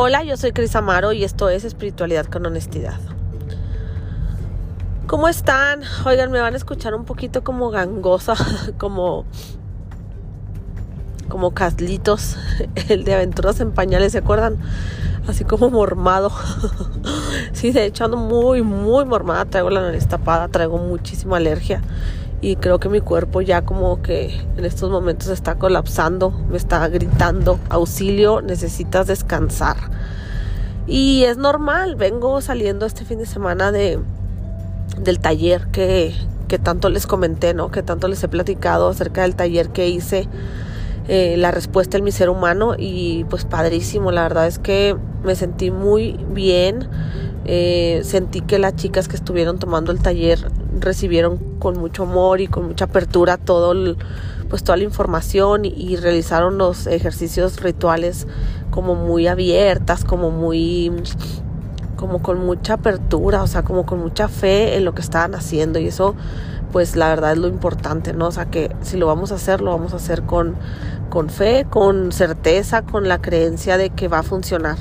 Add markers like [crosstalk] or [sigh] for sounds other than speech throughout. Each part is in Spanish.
Hola, yo soy Cris Amaro y esto es Espiritualidad con Honestidad. ¿Cómo están? Oigan, me van a escuchar un poquito como gangosa, [laughs] como como Caslitos, [laughs] el de Aventuras en Pañales, ¿se acuerdan? Así como mormado. [laughs] sí, de hecho ando muy, muy mormada, traigo la nariz tapada, traigo muchísima alergia y creo que mi cuerpo ya como que en estos momentos está colapsando, me está gritando, auxilio, necesitas descansar. Y es normal, vengo saliendo este fin de semana de del taller que, que tanto les comenté, ¿no? Que tanto les he platicado acerca del taller que hice, eh, la respuesta en mi ser humano y pues padrísimo, la verdad es que me sentí muy bien, eh, sentí que las chicas que estuvieron tomando el taller recibieron con mucho amor y con mucha apertura todo pues toda la información y, realizaron los ejercicios rituales como muy abiertas, como muy como con mucha apertura, o sea, como con mucha fe en lo que estaban haciendo y eso pues la verdad es lo importante, ¿no? O sea, que si lo vamos a hacer, lo vamos a hacer con, con fe, con certeza, con la creencia de que va a funcionar.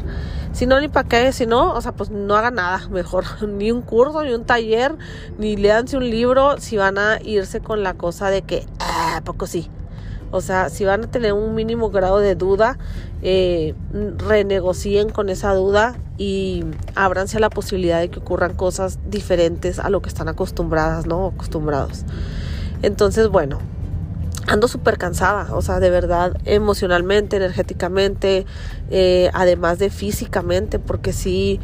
Si no, ni para qué, si no, o sea, pues no hagan nada, mejor [laughs] ni un curso, ni un taller, ni leanse un libro, si van a irse con la cosa de que, ah, poco sí. O sea, si van a tener un mínimo grado de duda, eh, renegocien con esa duda y ábranse a la posibilidad de que ocurran cosas diferentes a lo que están acostumbradas, ¿no? Acostumbrados. Entonces, bueno, ando súper cansada, o sea, de verdad, emocionalmente, energéticamente, eh, además de físicamente, porque sí,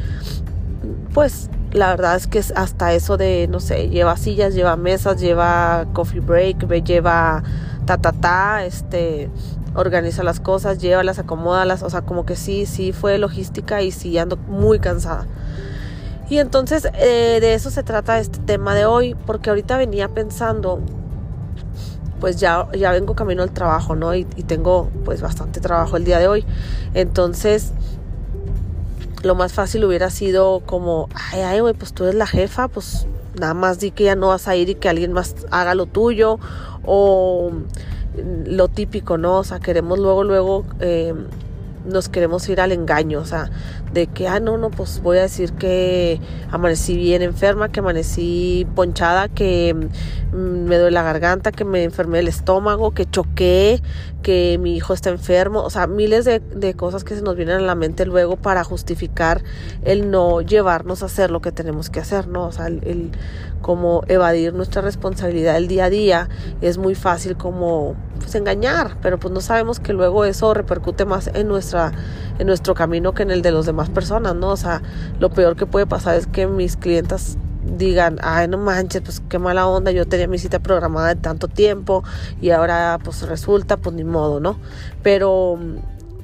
pues la verdad es que es hasta eso de, no sé, lleva sillas, lleva mesas, lleva coffee break, lleva ta, ta, ta, este, organiza las cosas, llévalas, acomódalas, o sea, como que sí, sí fue logística y sí ando muy cansada. Y entonces eh, de eso se trata este tema de hoy, porque ahorita venía pensando pues ya, ya vengo camino al trabajo, ¿no? Y, tengo pues bastante trabajo el día de hoy. Entonces, lo más fácil hubiera sido como, ay, ay, güey, pues tú eres la jefa, pues nada más di que ya no vas a ir y que alguien más haga lo tuyo. O lo típico, ¿no? O sea, queremos luego, luego... Eh, nos queremos ir al engaño, o sea, de que, ah, no, no, pues voy a decir que amanecí bien enferma, que amanecí ponchada, que mm, me duele la garganta, que me enfermé el estómago, que choqué, que mi hijo está enfermo, o sea, miles de, cosas que se nos vienen a la mente luego para justificar el no llevarnos a hacer lo que tenemos que hacer, ¿no? O sea, el, el como evadir nuestra responsabilidad del día a día es muy fácil como pues engañar, pero pues no sabemos que luego eso repercute más en nuestra en nuestro camino que en el de los demás personas, ¿no? O sea, lo peor que puede pasar es que mis clientas digan, ay, no manches, pues qué mala onda, yo tenía mi cita programada de tanto tiempo y ahora pues resulta, pues ni modo, ¿no? Pero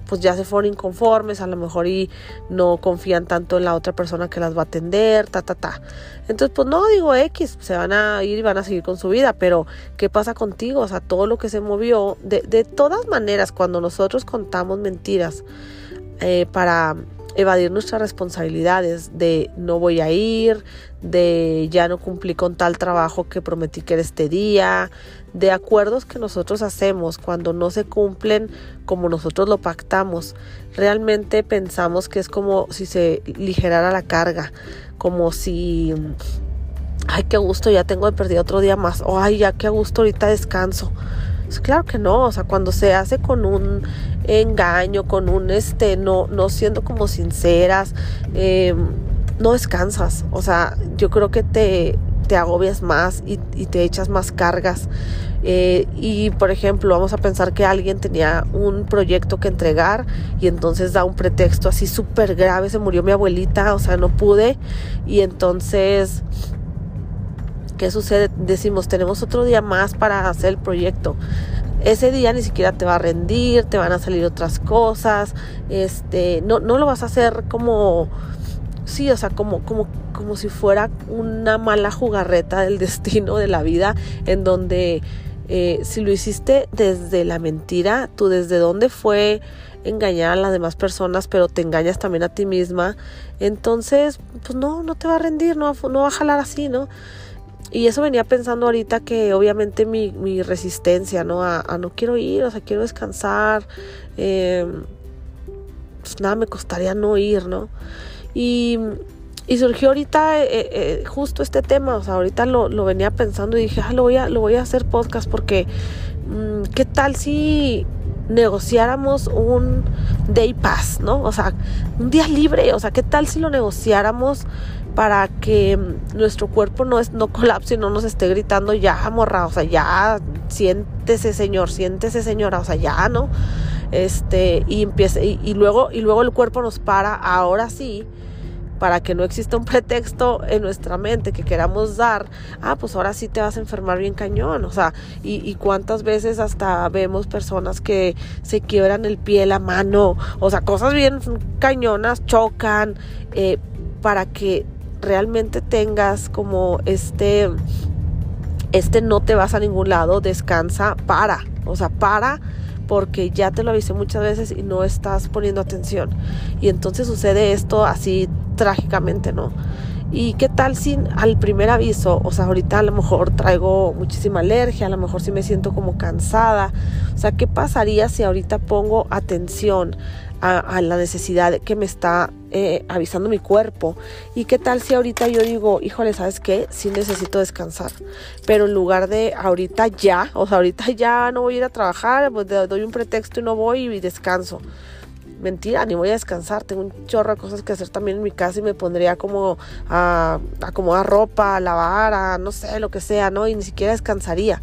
pues ya se fueron inconformes, a lo mejor y no confían tanto en la otra persona que las va a atender, ta, ta, ta. Entonces, pues no, digo X, se van a ir y van a seguir con su vida, pero ¿qué pasa contigo? O sea, todo lo que se movió, de, de todas maneras, cuando nosotros contamos mentiras eh, para evadir nuestras responsabilidades de no voy a ir, de ya no cumplí con tal trabajo que prometí que era este día, de acuerdos que nosotros hacemos cuando no se cumplen como nosotros lo pactamos. Realmente pensamos que es como si se ligerara la carga, como si ay, qué gusto, ya tengo de perder otro día más, o ay, ya qué gusto, ahorita descanso. Pues claro que no, o sea, cuando se hace con un engaño, con un este, no, no siendo como sinceras, eh, no descansas. O sea, yo creo que te, te agobias más y, te echas más cargas. Eh, y por ejemplo, vamos a pensar que alguien tenía un proyecto que entregar y entonces da un pretexto así súper grave, se murió mi abuelita, o sea, no pude. Y entonces ¿Qué sucede? Decimos, tenemos otro día más para hacer el proyecto. Ese día ni siquiera te va a rendir, te van a salir otras cosas, este, no, no lo vas a hacer como, sí, o sea, como, como, como si fuera una mala jugarreta del [laughs] destino de la vida, en donde eh, si lo hiciste desde la mentira, tú desde dónde fue engañar a las demás personas, pero te engañas también a ti misma, entonces, pues no, no te va a rendir, no, no va a jalar así, ¿no? Y eso venía pensando ahorita que obviamente mi, mi resistencia, ¿no? A, no quiero ir, o sea, quiero descansar. Em, pues nada me costaría no ir, ¿no? Y, y surgió ahorita eh, eh, justo este tema, o sea, ahorita lo, lo, venía pensando y dije, ah, lo voy a, lo voy a hacer podcast porque, mm, ¿qué tal si negociáramos un day pass, ¿no? O sea, un día libre, o sea, ¿qué tal si lo negociáramos para que nuestro cuerpo no, es, no colapse y no nos esté gritando ya, morra, o sea, ya, siéntese señor, siéntese señora, o sea, ya, ¿no? Este, y empieza, y luego, y luego el cuerpo nos para, ahora sí, para que no exista un pretexto en nuestra mente que queramos dar, ah, pues ahora sí te vas a enfermar bien cañón, o sea, y, cuántas veces hasta vemos personas que se quiebran el pie, la mano, o sea, cosas bien cañonas, chocan, eh, para que realmente tengas como este, este no te vas a ningún lado, descansa, para, o sea, para porque ya te lo avisé muchas veces y no estás poniendo atención. Y entonces sucede esto así trágicamente, ¿no? ¿Y qué tal si al primer aviso, o sea, ahorita a lo mejor traigo muchísima alergia, a lo mejor si me siento como cansada, o sea, ¿qué pasaría si ahorita pongo atención a, la necesidad que me está eh, avisando mi cuerpo. ¿Y qué tal si ahorita yo digo, híjole, ¿sabes qué? Sí necesito descansar. Pero en lugar de ahorita ya, o sea, ahorita ya no voy a ir a trabajar, pues doy un pretexto y no voy y descanso. Mentira, ni voy a descansar. Tengo un chorro de cosas que hacer también en mi casa y me pondría como a acomodar ropa, a lavar, a no sé, lo que sea, ¿no? Y ni siquiera descansaría.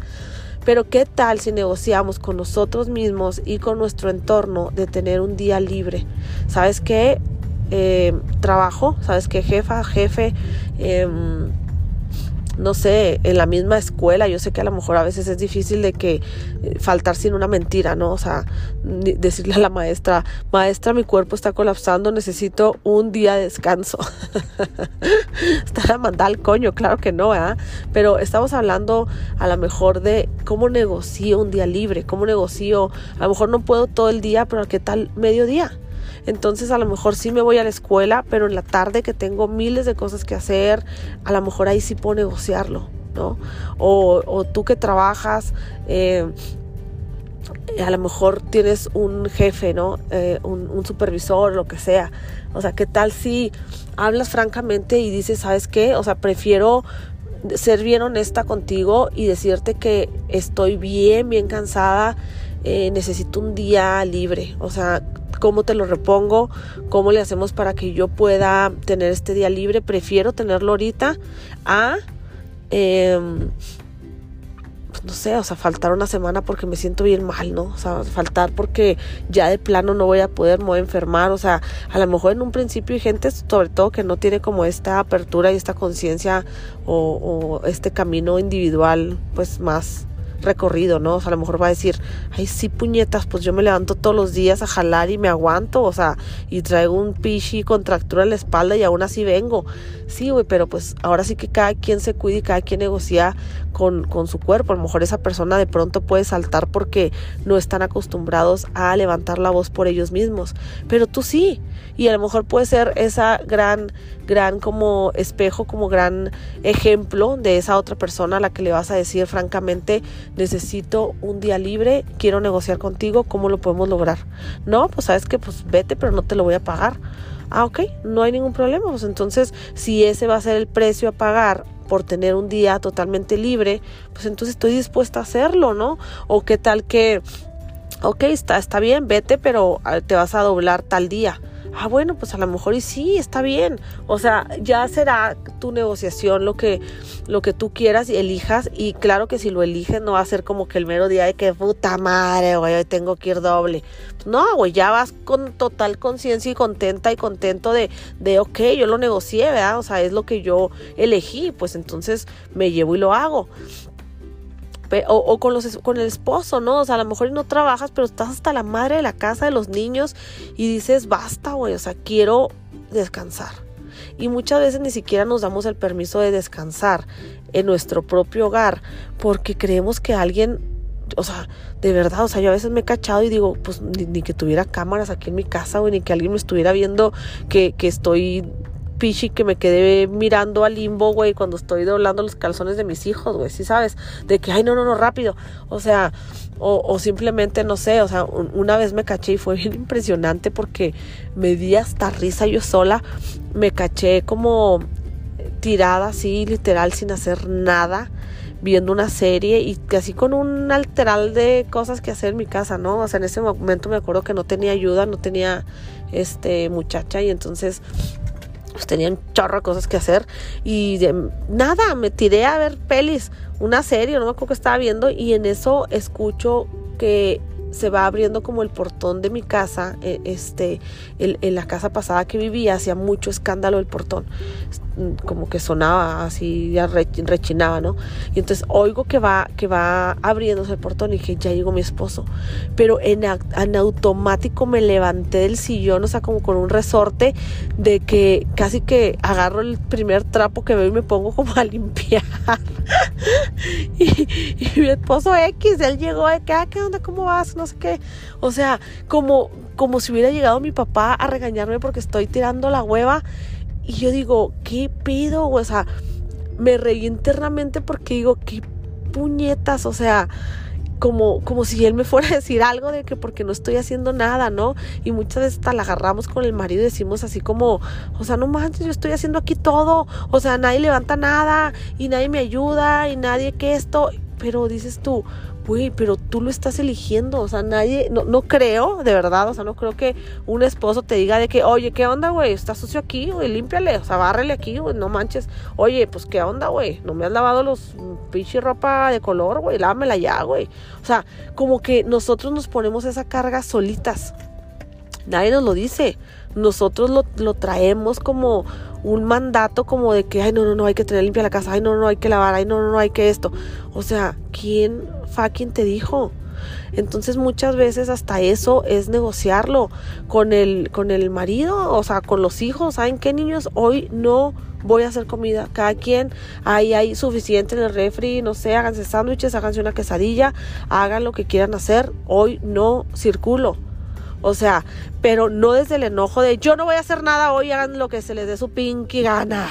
Pero ¿qué tal si negociamos con nosotros mismos y con nuestro entorno de tener un día libre? ¿Sabes qué? Eh, trabajo, ¿sabes qué? Jefa, jefe. Eh, no sé, en la misma escuela, yo sé que a lo mejor a veces es difícil de que eh, faltar sin una mentira, ¿no? O sea, decirle a la maestra, maestra, mi cuerpo está colapsando, necesito un día de descanso. [laughs] Estar a mandar al coño, claro que no, ¿eh? Pero estamos hablando a lo mejor de cómo negocio un día libre, cómo negocio, a lo mejor no puedo todo el día, pero ¿qué tal mediodía? Entonces a lo mejor sí me voy a la escuela, pero en la tarde que tengo miles de cosas que hacer, a lo mejor ahí sí puedo negociarlo, ¿no? O, tú que trabajas, eh, a lo mejor tienes un jefe, ¿no? Eh, un, un, supervisor, lo que sea. O sea, ¿qué tal si hablas francamente y dices, ¿sabes qué? O sea, prefiero ser bien honesta contigo y decirte que estoy bien, bien cansada, eh, necesito un día libre. O sea, cómo te lo repongo, cómo le hacemos para que yo pueda tener este día libre. Prefiero tenerlo ahorita a, em, pues no sé, o sea, faltar una semana porque me siento bien mal, ¿no? O sea, faltar porque ya de plano no voy a poder, me voy a enfermar. O sea, a lo mejor en un principio hay gente, sobre todo, que no tiene como esta apertura y esta conciencia o, o este camino individual, pues más recorrido, ¿no? O sea, a lo mejor va a decir, ay, sí, puñetas, pues yo me levanto todos los días a jalar y me aguanto, o sea, y traigo un pichi contractura en la espalda y aún así vengo. Sí, güey, pero pues ahora sí que cada quien se cuida y cada quien negocia con, con su cuerpo. A lo mejor esa persona de pronto puede saltar porque no están acostumbrados a levantar la voz por ellos mismos, pero tú sí. Y a lo mejor puede ser esa gran, gran como espejo, como gran ejemplo de esa otra persona a la que le vas a decir francamente, necesito un día libre, quiero negociar contigo, ¿cómo lo podemos lograr? No, pues sabes que pues vete, pero no te lo voy a pagar. Ah, ok, no hay ningún problema. Pues entonces, si ese va a ser el precio a pagar por tener un día totalmente libre, pues entonces estoy dispuesta a hacerlo, ¿no? O qué tal que, ok, está, está bien, vete, pero ah, te vas a doblar tal día ah, bueno, pues a lo mejor y sí, está bien. O sea, ya será tu negociación lo que, lo que tú quieras y elijas. Y claro que si lo eliges no va a ser como que el mero día de que puta madre, güey, hoy tengo que ir doble. No, güey, ya vas con total conciencia y contenta y contento de, de, ok, yo lo negocié, ¿verdad? O sea, es lo que yo elegí, pues entonces me llevo y lo hago o, con, los, con el esposo, ¿no? O sea, a lo mejor no trabajas, pero estás hasta la madre de la casa de los niños y dices, basta, güey, o sea, quiero descansar. Y muchas veces ni siquiera nos damos el permiso de descansar en nuestro propio hogar porque creemos que alguien, o sea, de verdad, o sea, yo a veces me he cachado y digo, pues ni, que tuviera cámaras aquí en mi casa, o ni que alguien me estuviera viendo que, que estoy pichi que me quedé mirando al limbo, güey, cuando estoy doblando los calzones de mis hijos, güey, ¿sí sabes? De que, ay, no, no, no, rápido. O sea, o, o simplemente, no sé, o sea, una vez me caché y fue bien impresionante porque me di hasta risa yo sola. Me caché como tirada así, literal, sin hacer nada viendo una serie y así con un alteral de cosas que hacer en mi casa, ¿no? O sea, en ese momento me acuerdo que no tenía ayuda, no tenía este muchacha y entonces pues tenía chorro de cosas que hacer y de, nada, me tiré a ver pelis, una serie, no me acuerdo que estaba viendo y en eso escucho que se va abriendo como el portón de mi casa, eh, este, en la casa pasada que vivía, hacía mucho escándalo el portón, como que sonaba así, ya rechinaba, ¿no? Y entonces oigo que va, que va abriéndose el portón y dije, ya llegó mi esposo, pero en, automático me levanté del sillón, o sea, como con un resorte de que casi que agarro el primer trapo que veo y me pongo como a limpiar. [laughs] y, mi esposo X, él llegó de que, ah, ¿qué onda? ¿Cómo vas? No sé qué. O sea, como, como si hubiera llegado mi papá a regañarme porque estoy tirando la hueva. Y yo digo, ¿qué pido? O sea, me reí internamente porque digo, ¿qué puñetas? O sea, como, como si él me fuera a decir algo de que porque no estoy haciendo nada, ¿no? Y muchas veces hasta la agarramos con el marido y decimos así como, o sea, no manches, yo estoy haciendo aquí todo, o sea, nadie levanta nada y nadie me ayuda y nadie que esto, pero dices tú, güey, pero tú lo estás eligiendo, o sea, nadie, no, no creo, de verdad, o sea, no creo que un esposo te diga de que, oye, ¿qué onda, güey? Está sucio aquí, güey, límpiale, o sea, bárrele aquí, güey, no manches. Oye, pues, ¿qué onda, güey? No me has lavado los pinche ropa de color, güey, lávamela ya, güey. O sea, como que nosotros nos ponemos esa carga solitas. Nadie nos lo dice. Nosotros lo, lo traemos como un mandato como de que, ay, no, no, no, hay que tener limpia la casa, ay, no, no, hay que lavar, ay, no, no, no, hay que esto. O sea, ¿quién fucking te dijo? Entonces muchas veces hasta eso es negociarlo con el, con el marido, o sea, con los hijos. ¿Saben qué, niños? Hoy no voy a hacer comida. Cada quien, ahí hay suficiente en el refri, no sé, háganse sándwiches, háganse una quesadilla, hagan lo que quieran hacer. Hoy no circulo. O sea, pero no desde el enojo de yo no voy a hacer nada hoy, hagan lo que se les dé su pinky gana.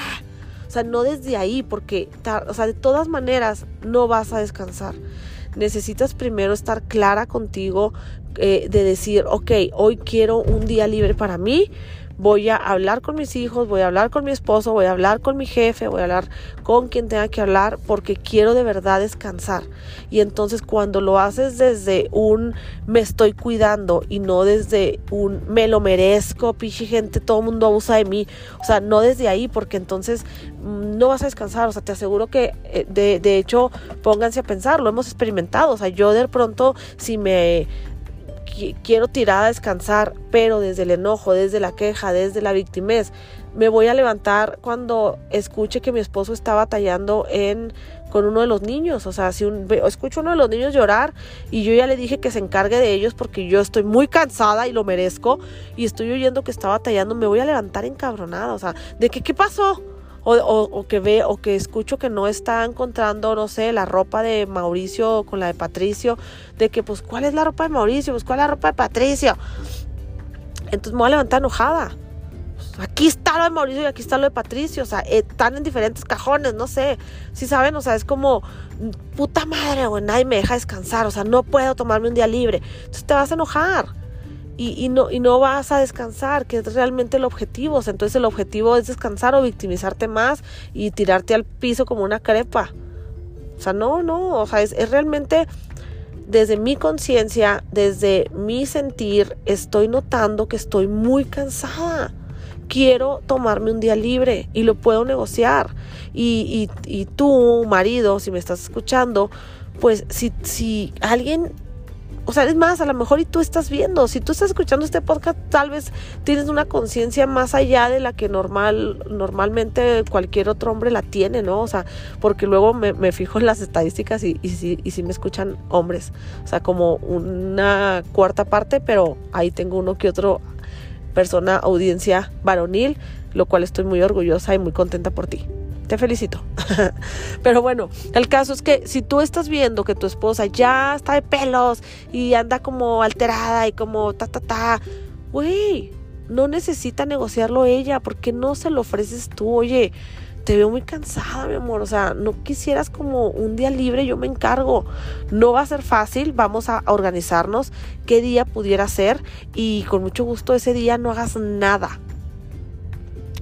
O sea, no desde ahí, porque, o sea, de todas maneras no vas a descansar. Necesitas primero estar clara contigo eh, de decir, ok, hoy quiero un día libre para mí, voy a hablar con mis hijos, voy a hablar con mi esposo, voy a hablar con mi jefe, voy a hablar con quien tenga que hablar porque quiero de verdad descansar. Y entonces cuando lo haces desde un me estoy cuidando y no desde un me lo merezco, pichi gente, todo el mundo abusa de mí, o sea, no desde ahí porque entonces mm, no vas a descansar, o sea, te aseguro que eh, de, de hecho pónganse a pensar, lo hemos experimentado, o sea, yo de pronto si me quiero tirar a descansar, pero desde el enojo, desde la queja, desde la victimez. Me voy a levantar cuando escuche que mi esposo está batallando en con uno de los niños, o sea, si un, escucho a uno de los niños llorar y yo ya le dije que se encargue de ellos porque yo estoy muy cansada y lo merezco y estoy oyendo que está batallando, me voy a levantar encabronada, o sea, de que qué pasó? O, que ve o que escucho que no está encontrando, no sé, la ropa de Mauricio con la de Patricio, de que pues cuál es la ropa de Mauricio, pues cuál es la ropa de Patricio. Entonces me voy a levantar enojada. Aquí está lo de Mauricio y aquí está lo de Patricio, o sea, están en diferentes cajones, no sé, si saben, o sea, es como, puta madre, güey, nadie me deja descansar, o sea, no puedo tomarme un día libre. Entonces te vas a enojar y, no, y no vas a descansar, que es realmente el objetivo. entonces el objetivo es descansar o victimizarte más y tirarte al piso como una crepa. O sea, no, no, o sea, es, es realmente desde mi conciencia, desde mi sentir, estoy notando que estoy muy cansada. Quiero tomarme un día libre y lo puedo negociar. Y, y, y tú, marido, si me estás escuchando, pues si, si alguien o sea, es más, a lo mejor y tú estás viendo, si tú estás escuchando este podcast, tal vez tienes una conciencia más allá de la que normal, normalmente cualquier otro hombre la tiene, ¿no? O sea, porque luego me, fijo en las estadísticas y, y, si, y me escuchan hombres, o sea, como una cuarta parte, pero ahí tengo uno que otro persona, audiencia varonil, lo cual estoy muy orgullosa y muy contenta por ti te felicito. [laughs] Pero bueno, el caso es que si tú estás viendo que tu esposa ya está de pelos y anda como alterada y como ta, ta, ta, güey, no necesita negociarlo ella, porque no se lo ofreces tú, oye, te veo muy cansada, mi amor, o sea, no quisieras como un día libre, yo me encargo. No va a ser fácil, vamos a organizarnos qué día pudiera ser y con mucho gusto ese día no hagas nada.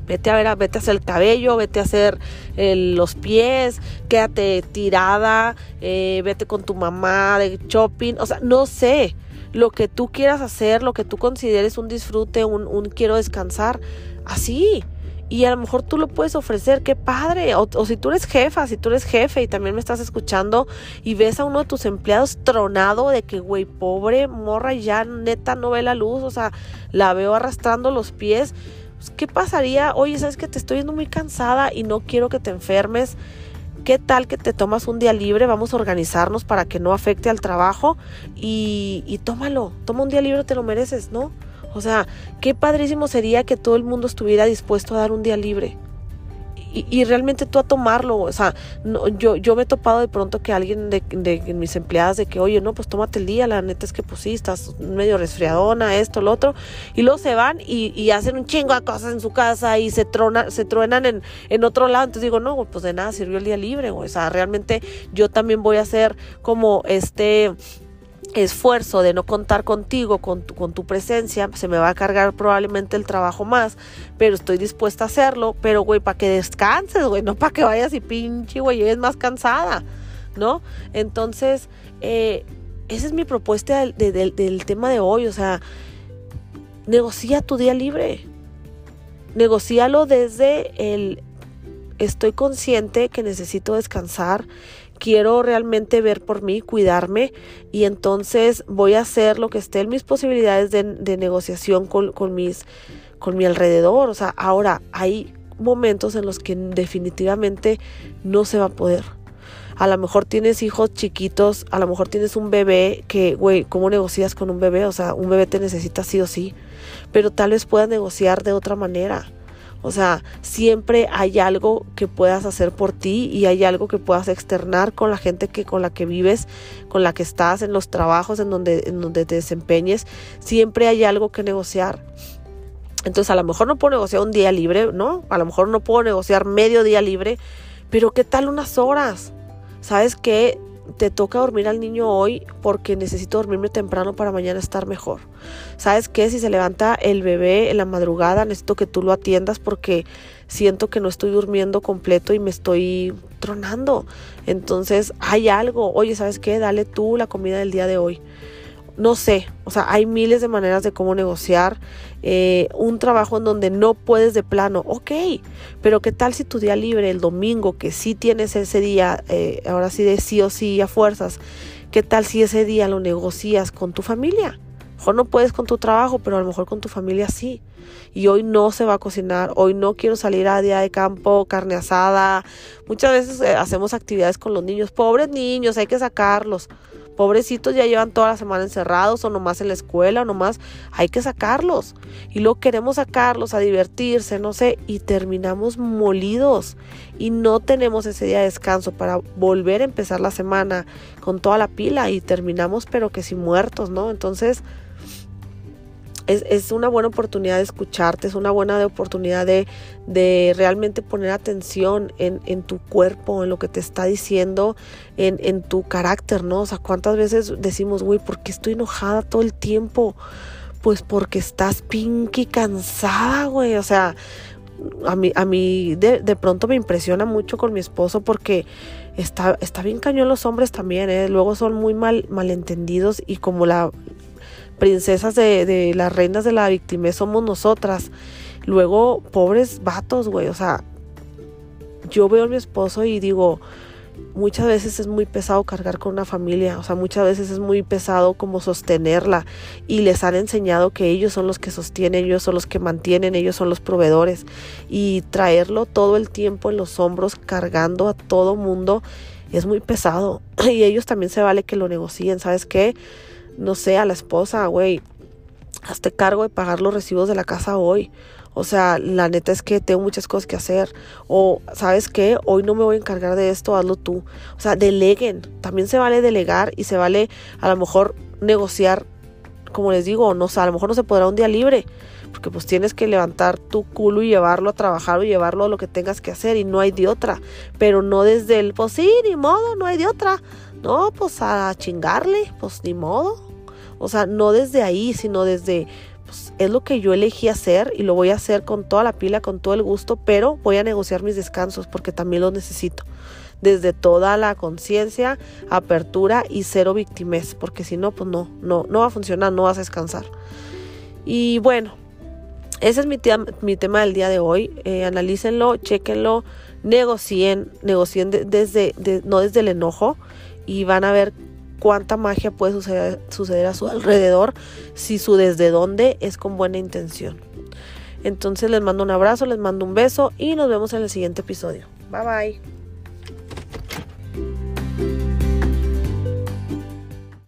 Vete a ver, vete a hacer el cabello, vete a hacer los pies, quédate tirada, eh, vete con tu mamá de shopping, o sea, no sé, lo que tú quieras hacer, lo que tú consideres un disfrute, un, quiero descansar, así y a lo mejor tú lo puedes ofrecer, qué padre. O, si tú eres jefa, si tú eres jefe y también me estás escuchando y ves a uno de tus empleados tronado de que, güey, pobre morra ya neta no ve la luz, o sea, la veo arrastrando los pies. Pues, ¿Qué pasaría? Oye, sabes que te estoy viendo muy cansada y no quiero que te enfermes. ¿Qué tal que te tomas un día libre? Vamos a organizarnos para que no afecte al trabajo y, y tómalo, toma un día libre, te lo mereces, ¿no? O sea, qué padrísimo sería que todo el mundo estuviera dispuesto a dar un día libre. Y, realmente tú a tomarlo, o sea, no, yo, yo me he topado de pronto que alguien de, mis empleadas de que, oye, no, pues tómate el día, la neta es que pues sí, estás medio resfriadona, esto, lo otro, y luego se van y, y hacen un chingo de cosas en su casa y se, trona, se truenan en, en otro lado, entonces digo, no, pues de nada sirvió el día libre, o sea, realmente yo también voy a hacer como este esfuerzo de no contar contigo, con tu, presencia, se me va a cargar probablemente el trabajo más, pero estoy dispuesta a hacerlo, pero güey, para que descanses, güey, no para que vayas y pinche, güey, es más cansada, ¿no? Entonces, eh, esa es mi propuesta del, del tema de hoy, o sea, negocia tu día libre, negocialo desde el estoy consciente que necesito descansar, quiero realmente ver por mí, cuidarme y entonces voy a hacer lo que esté en mis posibilidades de, negociación con, mis, con mi alrededor. O sea, ahora hay momentos en los que definitivamente no se va a poder. A lo mejor tienes hijos chiquitos, a lo mejor tienes un bebé que, güey, ¿cómo negocias con un bebé? O sea, un bebé te necesita sí o sí, pero tal vez puedas negociar de otra manera. O sea, siempre hay algo que puedas hacer por ti y hay algo que puedas externar con la gente que con la que vives, con la que estás en los trabajos en donde en donde te desempeñes, siempre hay algo que negociar. Entonces, a lo mejor no puedo negociar un día libre, ¿no? A lo mejor no puedo negociar medio día libre, pero ¿qué tal unas horas? ¿Sabes qué? Te toca dormir al niño hoy porque necesito dormirme temprano para mañana estar mejor. ¿Sabes qué? Si se levanta el bebé en la madrugada, necesito que tú lo atiendas porque siento que no estoy durmiendo completo y me estoy tronando. Entonces hay algo. Oye, ¿sabes qué? Dale tú la comida del día de hoy no sé, o sea, hay miles de maneras de cómo negociar eh, un trabajo en donde no puedes de plano, ok, pero ¿qué tal si tu día libre, el domingo, que sí tienes ese día, eh, ahora sí de sí o sí a fuerzas, ¿qué tal si ese día lo negocias con tu familia? Mejor no puedes con tu trabajo, pero a lo mejor con tu familia sí. Y hoy no se va a cocinar, hoy no quiero salir a día de campo, carne asada. Muchas veces eh, hacemos actividades con los niños, pobres niños, hay que sacarlos. Pobrecitos ya llevan toda la semana encerrados o nomás en la escuela o nomás hay que sacarlos. Y luego queremos sacarlos a divertirse, no sé, y terminamos molidos y no tenemos ese día de descanso para volver a empezar la semana con toda la pila y terminamos pero que si muertos, ¿no? Entonces es, una buena oportunidad de escucharte, es una buena oportunidad de, de realmente poner atención en, en, tu cuerpo, en lo que te está diciendo, en, en tu carácter, ¿no? O sea, ¿cuántas veces decimos, güey, ¿por qué estoy enojada todo el tiempo? Pues porque estás pinky cansada, güey. O sea, a mí, a mí de, de, pronto me impresiona mucho con mi esposo porque está, está bien cañón los hombres también, ¿eh? Luego son muy mal, malentendidos y como la, princesas de, de las reinas de la víctima somos nosotras. Luego, pobres vatos, güey, o sea, yo veo a mi esposo y digo, muchas veces es muy pesado cargar con una familia, o sea, muchas veces es muy pesado como sostenerla y les han enseñado que ellos son los que sostienen, ellos son los que mantienen, ellos son los proveedores y traerlo todo el tiempo en los hombros cargando a todo mundo es muy pesado [clears throat] y ellos también se vale que lo negocien, ¿sabes qué? No sé, a la esposa, güey, hazte cargo de pagar los recibos de la casa hoy. O sea, la neta es que tengo muchas cosas que hacer. O, ¿sabes qué? Hoy no me voy a encargar de esto, hazlo tú. O sea, deleguen. También se vale delegar y se vale a lo mejor negociar, como les digo, no sé, a lo mejor no se podrá un día libre, porque pues tienes que levantar tu culo y llevarlo a trabajar o llevarlo a lo que tengas que hacer y no hay de otra, pero no desde el, pues sí, ni modo, no hay de otra, no, pues a chingarle, pues ni modo, o sea, no desde ahí, sino desde, pues es lo que yo elegí hacer y lo voy a hacer con toda la pila, con todo el gusto, pero voy a negociar mis descansos porque también los necesito desde toda la conciencia, apertura y cero victimez, porque si no, pues no, no, no va a funcionar, no vas a descansar. Y bueno, ese es mi, tema del día de hoy. Eh, analícenlo, chequenlo, negocien, negocien desde, no desde el enojo y van a ver cuánta magia puede suceder, suceder a su alrededor si su desde dónde es con buena intención. Entonces les mando un abrazo, les mando un beso y nos vemos en el siguiente episodio. Bye bye.